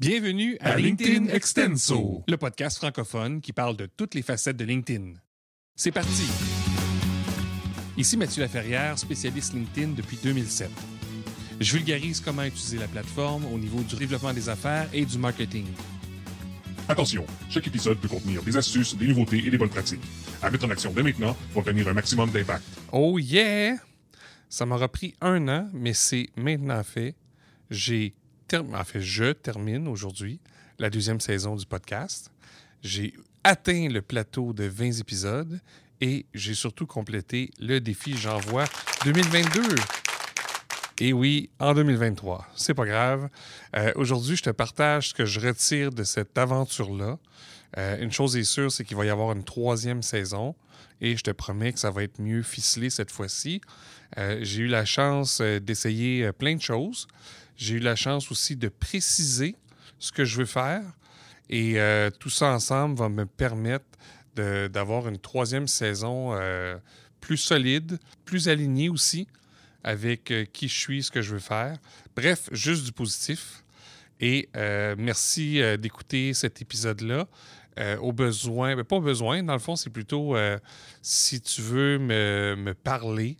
Bienvenue à, À LinkedIn Extenso. le podcast francophone qui parle de toutes les facettes de LinkedIn. C'est parti! Ici Mathieu Laferrière, spécialiste LinkedIn depuis 2007. Je vulgarise comment utiliser la plateforme au niveau du développement des affaires et du marketing. Attention, chaque épisode peut contenir des astuces, des nouveautés et des bonnes pratiques. À mettre en action dès maintenant pour obtenir un maximum d'impact. Oh yeah! Ça m'aura pris un an, mais c'est maintenant fait. J'ai en fait, je termine aujourd'hui la deuxième saison du podcast. J'ai atteint le plateau de 20 épisodes et j'ai surtout complété le défi J'envoie 2022. Et oui, en 2023. C'est pas grave. Euh, Aujourd'hui, je te partage ce que je retire de cette aventure-là. Euh, une chose est sûre, c'est qu'il va y avoir une troisième saison et je te promets que ça va être mieux ficelé cette fois-ci. Euh, J'ai eu la chance d'essayer plein de choses. J'ai eu la chance aussi de préciser ce que je veux faire. Et euh, tout ça ensemble va me permettre d'avoir une troisième saison euh, plus solide, plus alignée aussi avec euh, qui je suis, ce que je veux faire. Bref, juste du positif. Et merci d'écouter cet épisode-là. Au besoin, ben, pas au besoin, dans le fond, c'est plutôt si tu veux me, me parler,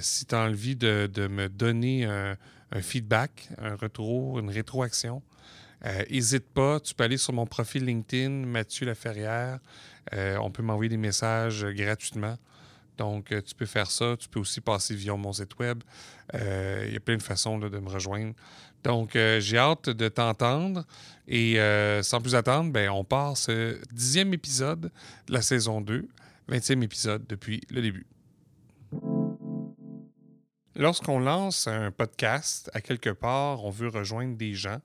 si tu as envie de, de me donner un, un feedback, un retour, une rétroaction, n'hésite pas. Tu peux aller sur mon profil LinkedIn, Mathieu Laferrière. Euh, on peut m'envoyer des messages euh, gratuitement. Donc, euh, tu peux faire ça. Tu peux aussi passer via mon site web. Euh, Il y a plein de façons de me rejoindre. Donc, euh, j'ai hâte de t'entendre. Et euh, sans plus attendre, ben, on part ce dixième épisode de la saison 2, 20e épisode depuis le début. Lorsqu'on lance un podcast, à quelque part, on veut rejoindre des gens,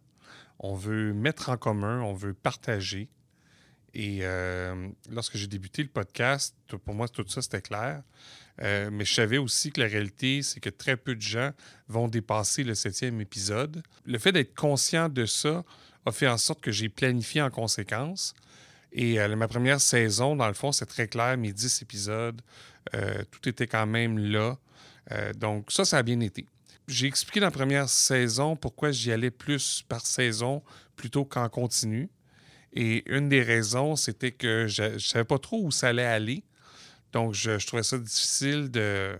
on veut mettre en commun, on veut partager. Et euh, lorsque j'ai débuté le podcast, pour moi, tout ça, c'était clair. Euh, mais je savais aussi que la réalité, c'est que très peu de gens vont dépasser le septième épisode. Le fait d'être conscient de ça a fait en sorte que j'ai planifié en conséquence. Et euh, ma première saison, dans le fond, c'est très clair, mes dix épisodes, tout était quand même là. Euh, donc ça, ça a bien été. J'ai expliqué dans la première saison pourquoi j'y allais plus par saison plutôt qu'en continu. Et une des raisons, c'était que je ne savais pas trop où ça allait aller. Donc, je, trouvais ça difficile de,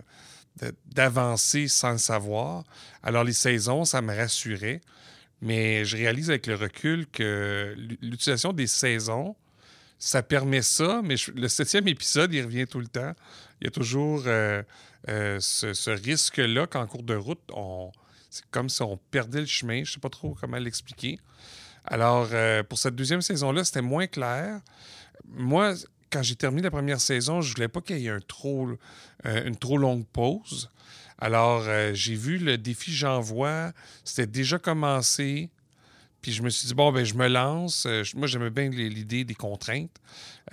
d'avancer sans le savoir. Alors, les saisons, ça me rassurait. Mais je réalise avec le recul que l'u- l'utilisation des saisons, ça permet ça, mais je- le septième épisode, il revient tout le temps. Il y a toujours euh, euh, ce, risque-là qu'en cours de route, on, c'est comme si on perdait le chemin. Je ne sais pas trop comment l'expliquer. Alors, euh, pour cette deuxième saison-là, c'était moins clair. Moi, quand j'ai terminé la première saison, je voulais pas qu'il y ait un trop, euh, une trop longue pause. Alors, j'ai vu le défi J'envoie. C'était déjà commencé. Puis je me suis dit, bon, ben je me lance. Euh, moi, j'aimais bien l'idée des contraintes.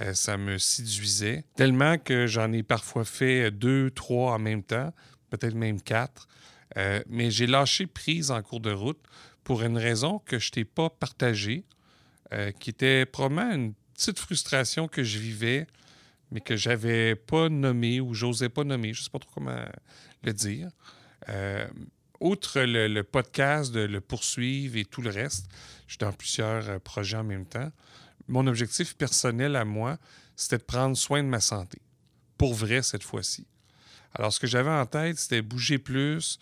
Euh, ça me séduisait. Tellement que j'en ai parfois fait deux, trois en même temps, peut-être même quatre. Euh, mais j'ai lâché prise en cours de route pour une raison que je t'ai pas partagée, euh, qui était probablement une petite frustration que je vivais, mais que j'avais pas nommée ou j'osais pas nommer. Je sais pas trop comment le dire. Outre le, le podcast, de le poursuivre et tout le reste, je suis dans plusieurs euh, projets en même temps. Mon objectif personnel à moi, c'était de prendre soin de ma santé. Pour vrai cette fois-ci. Alors, ce que j'avais en tête, c'était bouger plus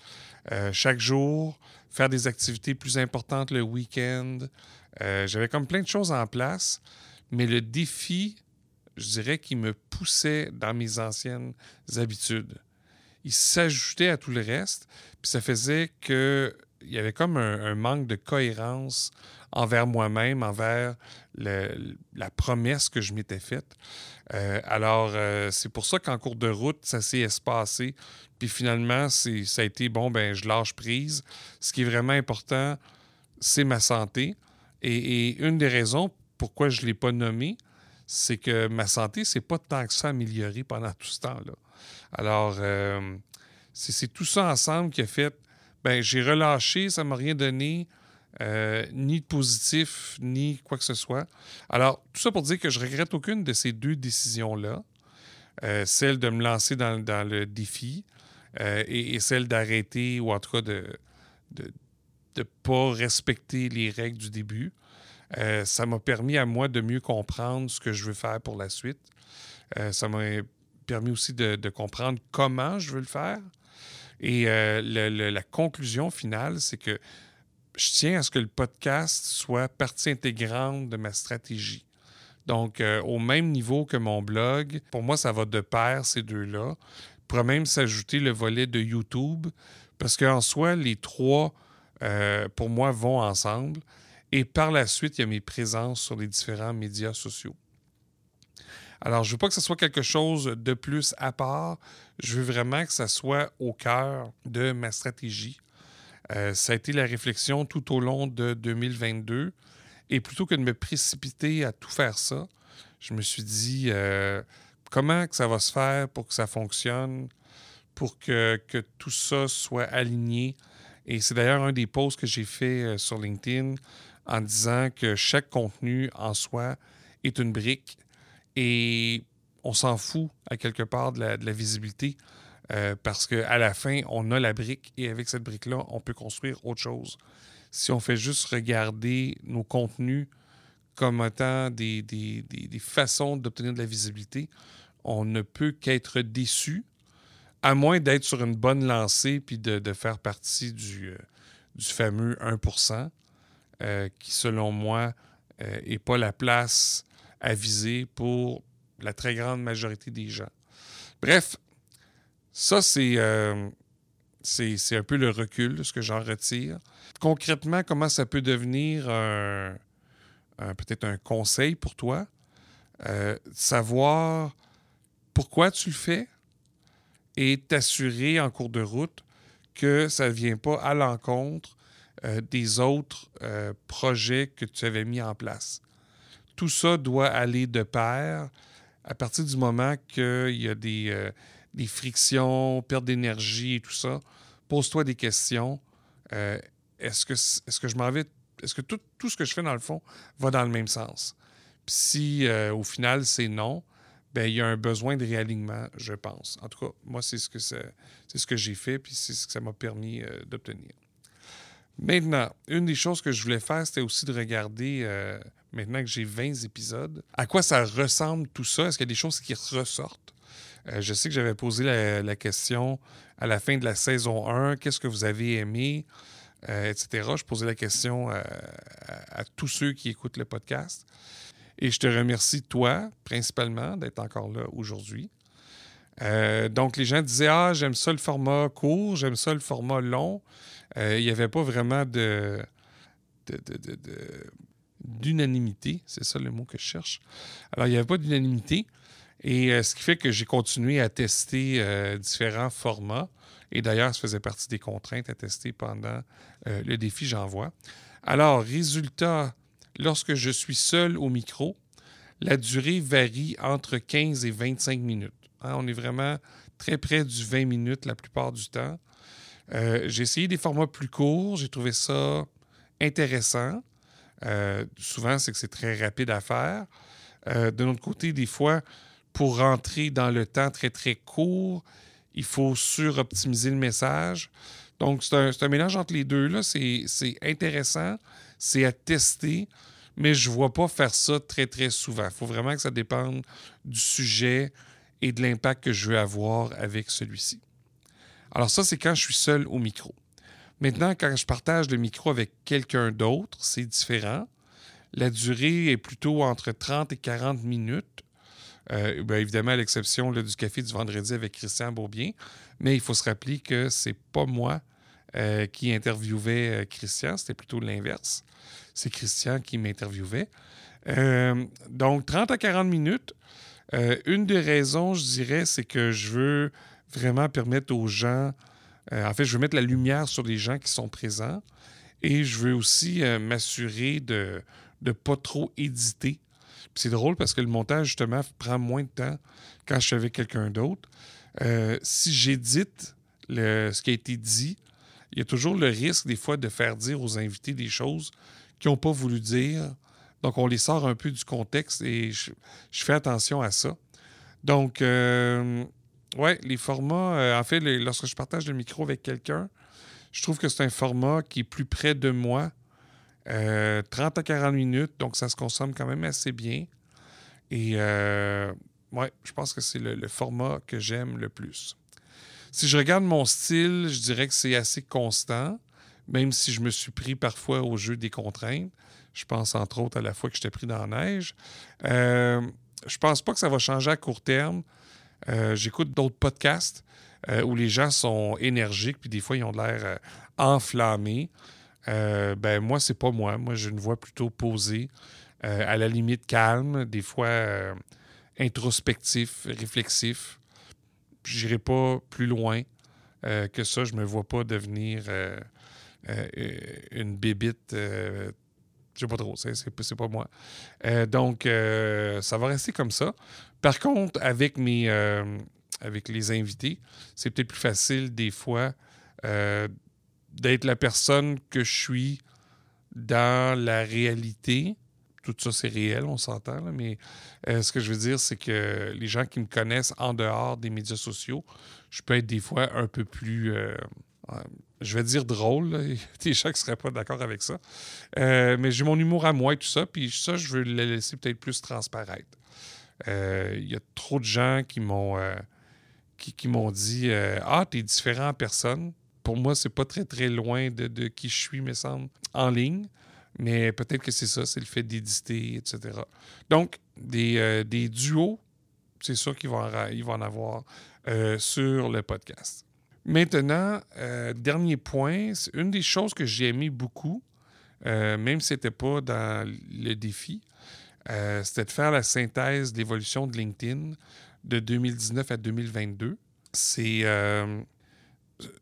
euh, chaque jour, faire des activités plus importantes le week-end. Euh, j'avais comme plein de choses en place, mais le défi, je dirais, qui me poussait dans mes anciennes habitudes. Il s'ajoutait à tout le reste, puis ça faisait que il y avait comme un, manque de cohérence envers moi-même, envers la promesse que je m'étais faite. Euh, alors, euh, c'est pour ça qu'en cours de route, ça s'est espacé. Puis finalement, ça a été bon, ben je lâche prise. Ce qui est vraiment important, c'est ma santé. Et, et une des raisons pourquoi je ne l'ai pas nommé, c'est que ma santé, c'est pas tant que ça améliorée pendant tout ce temps-là. Alors, euh, c'est, tout ça ensemble qui a fait, ben j'ai relâché, ça m'a rien donné. euh, ni de positif, ni quoi que ce soit. Alors, tout ça pour dire que je regrette aucune de ces deux décisions-là. Euh, celle de me lancer dans, le défi et, celle d'arrêter, ou en tout cas de, de, ne pas respecter les règles du début. Euh, ça m'a permis à moi de mieux comprendre ce que je veux faire pour la suite. Euh, ça m'a permis aussi de, comprendre comment je veux le faire. Et euh, la conclusion finale, c'est que je tiens à ce que le podcast soit partie intégrante de ma stratégie. Donc, au même niveau que mon blog, pour moi, ça va de pair, ces deux-là. Pourrait même s'ajouter le volet de YouTube, parce qu'en soi, les trois, pour moi, vont ensemble. Et par la suite, il y a mes présences sur les différents médias sociaux. Alors, je ne veux pas que ce soit quelque chose de plus à part. Je veux vraiment que ça soit au cœur de ma stratégie. Euh, ça a été la réflexion tout au long de 2022. Et plutôt que de me précipiter à tout faire ça, je me suis dit euh, comment que ça va se faire pour que ça fonctionne, pour que, que tout ça soit aligné. Et c'est d'ailleurs un des posts que j'ai fait euh, sur LinkedIn en disant que chaque contenu en soi est une brique et on s'en fout à quelque part de la, visibilité euh, parce qu'à la fin, on a la brique et avec cette brique-là, on peut construire autre chose. Si on fait juste regarder nos contenus comme étant des, des, façons d'obtenir de la visibilité, on ne peut qu'être déçu, à moins d'être sur une bonne lancée puis de, faire partie du, euh, du fameux 1 euh, qui, selon moi, n'est euh, pas la place à viser pour la très grande majorité des gens. Bref, ça, c'est euh, c'est un peu le recul de ce que j'en retire. Concrètement, comment ça peut devenir peut-être un conseil pour toi? savoir pourquoi tu le fais et t'assurer en cours de route que ça ne vient pas à l'encontre euh, des autres euh, projets que tu avais mis en place. Tout ça doit aller de pair à partir du moment qu'il y a des, euh, des, frictions, perte d'énergie et tout ça. Pose-toi des questions. est-ce, que, est-ce que je m'en vais. Est-ce que tout, tout, ce que je fais dans le fond va dans le même sens? Puis si au final c'est non, ben il y a un besoin de réalignement, je pense. En tout cas, moi, c'est ce que, c'est ce que j'ai fait, puis c'est ce que ça m'a permis d'obtenir. Maintenant, une des choses que je voulais faire, c'était aussi de regarder, euh, maintenant que j'ai 20 épisodes, à quoi ça ressemble tout ça? Est-ce qu'il y a des choses qui ressortent? Euh, je sais que j'avais posé la, question à la fin de la saison 1, qu'est-ce que vous avez aimé, euh, etc. Je posais la question à, tous ceux qui écoutent le podcast. Et je te remercie, toi, principalement, d'être encore là aujourd'hui. donc, les gens disaient Ah, j'aime ça le format court, j'aime ça le format long. Euh, il n'y avait pas vraiment de, d'unanimité, c'est ça le mot que je cherche. Alors, il n'y avait pas d'unanimité, et euh, ce qui fait que j'ai continué à tester euh, différents formats, et d'ailleurs, ça faisait partie des contraintes à tester pendant le défi J'envoie. Alors, résultat, lorsque je suis seul au micro, la durée varie entre 15 et 25 minutes. Hein, on est vraiment très près du 20 minutes la plupart du temps. Euh, j'ai essayé des formats plus courts. J'ai trouvé ça intéressant. Euh, souvent, c'est que c'est très rapide à faire. Euh, de notre côté, des fois, pour rentrer dans le temps très, très court, il faut suroptimiser le message. Donc, c'est un, mélange entre les deux. C'est intéressant, c'est à tester, mais je ne vois pas faire ça très, très souvent. Il faut vraiment que ça dépende du sujet et de l'impact que je veux avoir avec celui-ci. Alors ça, c'est quand je suis seul au micro. Maintenant, quand je partage le micro avec quelqu'un d'autre, c'est différent. La durée est plutôt entre 30 et 40 minutes. Euh, bien, évidemment, à l'exception du café du vendredi avec Christian Beaubien. Mais il faut se rappeler que c'est pas moi euh, qui interviewais euh, Christian, c'était plutôt l'inverse. C'est Christian qui m'interviewait. donc, 30 à 40 minutes. une des raisons, je dirais, c'est que je veux vraiment permettre aux gens, euh, en fait, je veux mettre la lumière sur les gens qui sont présents et je veux aussi euh, m'assurer de ne pas trop éditer. C'est drôle parce que le montage, justement, prend moins de temps quand je suis avec quelqu'un d'autre. Euh, si j'édite ce qui a été dit, il y a toujours le risque, des fois, de faire dire aux invités des choses qu'ils n'ont pas voulu dire. Donc, on les sort un peu du contexte et je, fais attention à ça. Donc, oui, les formats. Euh, en fait, lorsque je partage le micro avec quelqu'un, Je trouve que c'est un format qui est plus près de moi. 30 à 40 minutes, donc ça se consomme quand même assez bien. Et ouais, je pense que c'est le, format que j'aime le plus. Si je regarde mon style, je dirais que c'est assez constant, même si je me suis pris parfois au jeu des contraintes. Je pense entre autres à la fois que j'étais pris dans la neige. Euh, je pense pas que ça va changer à court terme. Euh, j'écoute d'autres podcasts euh, où les gens sont énergiques, puis des fois, ils ont l'air euh, enflammés. ben, moi, c'est pas moi. Moi, j'ai une voix plutôt posée, à la limite calme, des fois introspectif, réflexif. J'irai pas plus loin que ça. Je me vois pas devenir une bébite je sais pas trop, c'est pas moi. Euh, donc, euh, ça va rester comme ça. Par contre, avec mes euh, avec les invités, c'est peut-être plus facile des fois d'être la personne que je suis dans la réalité. Tout ça, c'est réel, on s'entend, mais ce que je veux dire, c'est que les gens qui me connaissent en dehors des médias sociaux, je peux être des fois un peu plus je vais dire drôle. Gens qui ne seraient pas d'accord avec ça. Euh, mais j'ai mon humour à moi et tout ça. Puis ça, je veux le laisser peut-être plus transparaître. Euh, il y a trop de gens qui m'ont euh, qui, m'ont dit Ah, t'es différent en personne. Pour moi, c'est pas très, très loin de, qui je suis, me semble, en ligne. Mais peut-être que c'est ça, c'est le fait d'éditer, etc. Donc, des, des duos, c'est sûr qu'il va en avoir sur le podcast. Maintenant, euh, dernier point, une des choses que j'ai aimé beaucoup, euh, même si ce n'était pas dans le défi, euh, c'était de faire la synthèse de l'évolution de LinkedIn de 2019 à 2022. C'est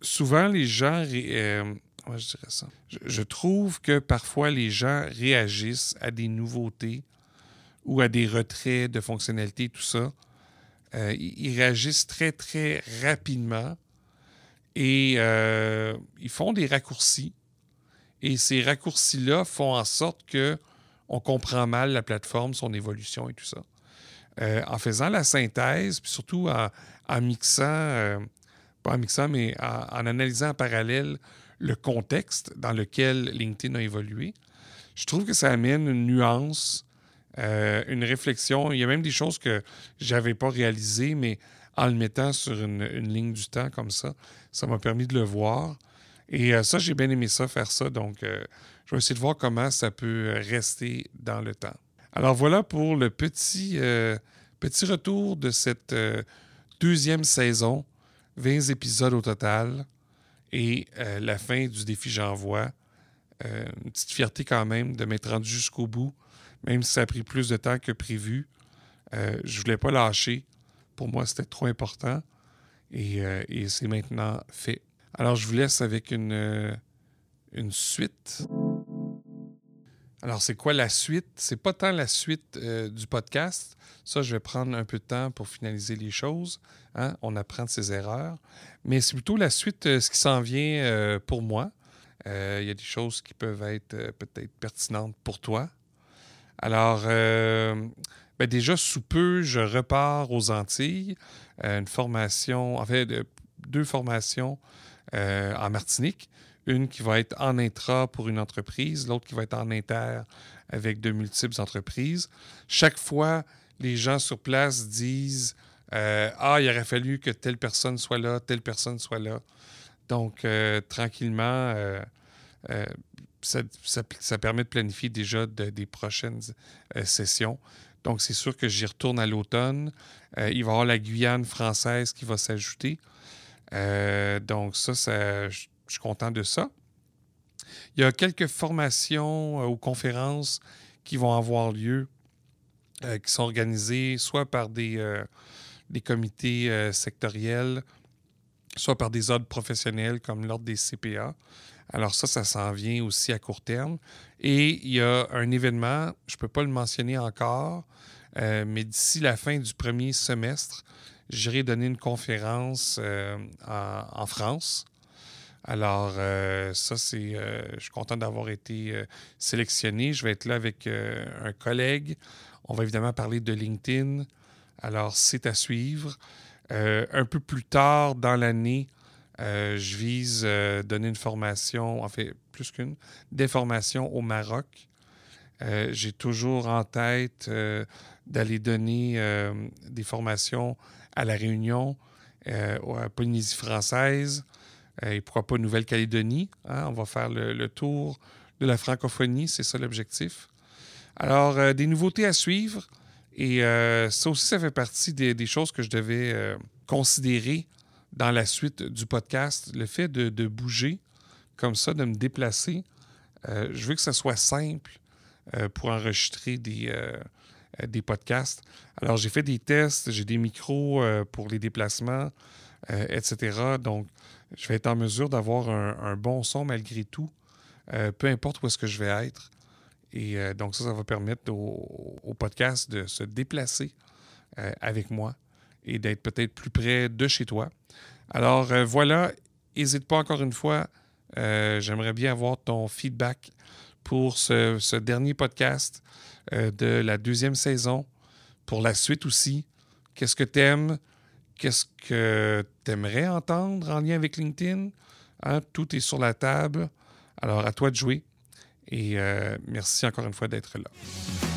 souvent les gens. je dirais ça? Je, trouve que parfois les gens réagissent à des nouveautés ou à des retraits de fonctionnalités, tout ça. ils réagissent très, très rapidement et euh, ils font des raccourcis. Et ces raccourcis-là font en sorte que on comprend mal la plateforme, son évolution et tout ça. Euh, en faisant la synthèse, puis surtout en, mixant, euh, pas en mixant, mais en, analysant en parallèle le contexte dans lequel LinkedIn a évolué, je trouve que ça amène une nuance, une réflexion. Il y a même des choses que j'avais pas réalisées, mais en le mettant sur une, ligne du temps comme ça. Ça m'a permis de le voir. Et euh, ça, j'ai bien aimé ça, faire ça. Donc, euh, je vais essayer de voir comment ça peut rester dans le temps. Alors voilà pour le petit, euh, petit retour de cette deuxième saison. 20 épisodes au total. Et la fin du défi J'envoie. une petite fierté quand même de m'être rendu jusqu'au bout, même si ça a pris plus de temps que prévu. je ne voulais pas lâcher. Pour moi, c'était trop important euh, et, c'est maintenant fait. Alors, je vous laisse avec une, euh, une suite. Alors, c'est quoi la suite? C'est pas tant la suite euh, du podcast. Ça, je vais prendre un peu de temps pour finaliser les choses. Hein? On apprend de ses erreurs. Mais c'est plutôt la suite, ce qui s'en vient pour moi. Il y a des choses qui peuvent être peut-être pertinentes pour toi. Alors, ben, déjà, sous peu, je repars aux Antilles. Euh, une formation, en fait, deux formations euh, en Martinique. Une qui va être en intra pour une entreprise, l'autre qui va être en inter avec de multiples entreprises. Chaque fois, les gens sur place disent euh, Ah, il aurait fallu que telle personne soit là, telle personne soit là. Donc, tranquillement, ça, permet de planifier déjà des prochaines sessions. Donc, c'est sûr que j'y retourne à l'automne. Euh, il va y avoir la Guyane française qui va s'ajouter. Euh, donc, ça, je suis content de ça. Il y a quelques formations euh, ou conférences qui vont avoir lieu, qui sont organisées soit par des, des comités sectoriels, soit par des ordres professionnels comme l'ordre des CPA. Alors ça, ça s'en vient aussi à court terme. Et il y a un événement, je ne peux pas le mentionner encore, euh, mais d'ici la fin du premier semestre, j'irai donner une conférence euh, en, France. Alors, euh, ça, c'est. je suis content d'avoir été sélectionné. Je vais être là avec un collègue. On va évidemment parler de LinkedIn. Alors, c'est à suivre. un peu plus tard dans l'année, je vise donner une formation, en fait, plus qu'une, des formations au Maroc. J'ai toujours en tête d'aller donner des formations à La Réunion, à Polynésie française, et pourquoi pas Nouvelle-Calédonie. Hein? On va faire le, tour de la francophonie, c'est ça l'objectif. Alors, euh, des nouveautés à suivre. Et euh, ça aussi, ça fait partie des, choses que je devais euh, considérer dans la suite du podcast. Le fait de, bouger comme ça, de me déplacer. je veux que ce soit simple pour enregistrer des, des podcasts. Alors, j'ai fait des tests, j'ai des micros pour les déplacements, etc. Donc, je vais être en mesure d'avoir un, bon son malgré tout, euh, peu importe où est-ce que je vais être. Et euh, donc ça, ça va permettre au, podcast de se déplacer euh, avec moi et d'être peut-être plus près de chez toi. Alors voilà, n'hésite pas encore une fois, j'aimerais bien avoir ton feedback pour ce, dernier podcast de la deuxième saison, pour la suite aussi. Qu'est-ce que tu aimes? Qu'est-ce que tu aimerais entendre en lien avec LinkedIn? Hein? Tout est sur la table. Alors, à toi de jouer. Et euh, merci encore une fois d'être là.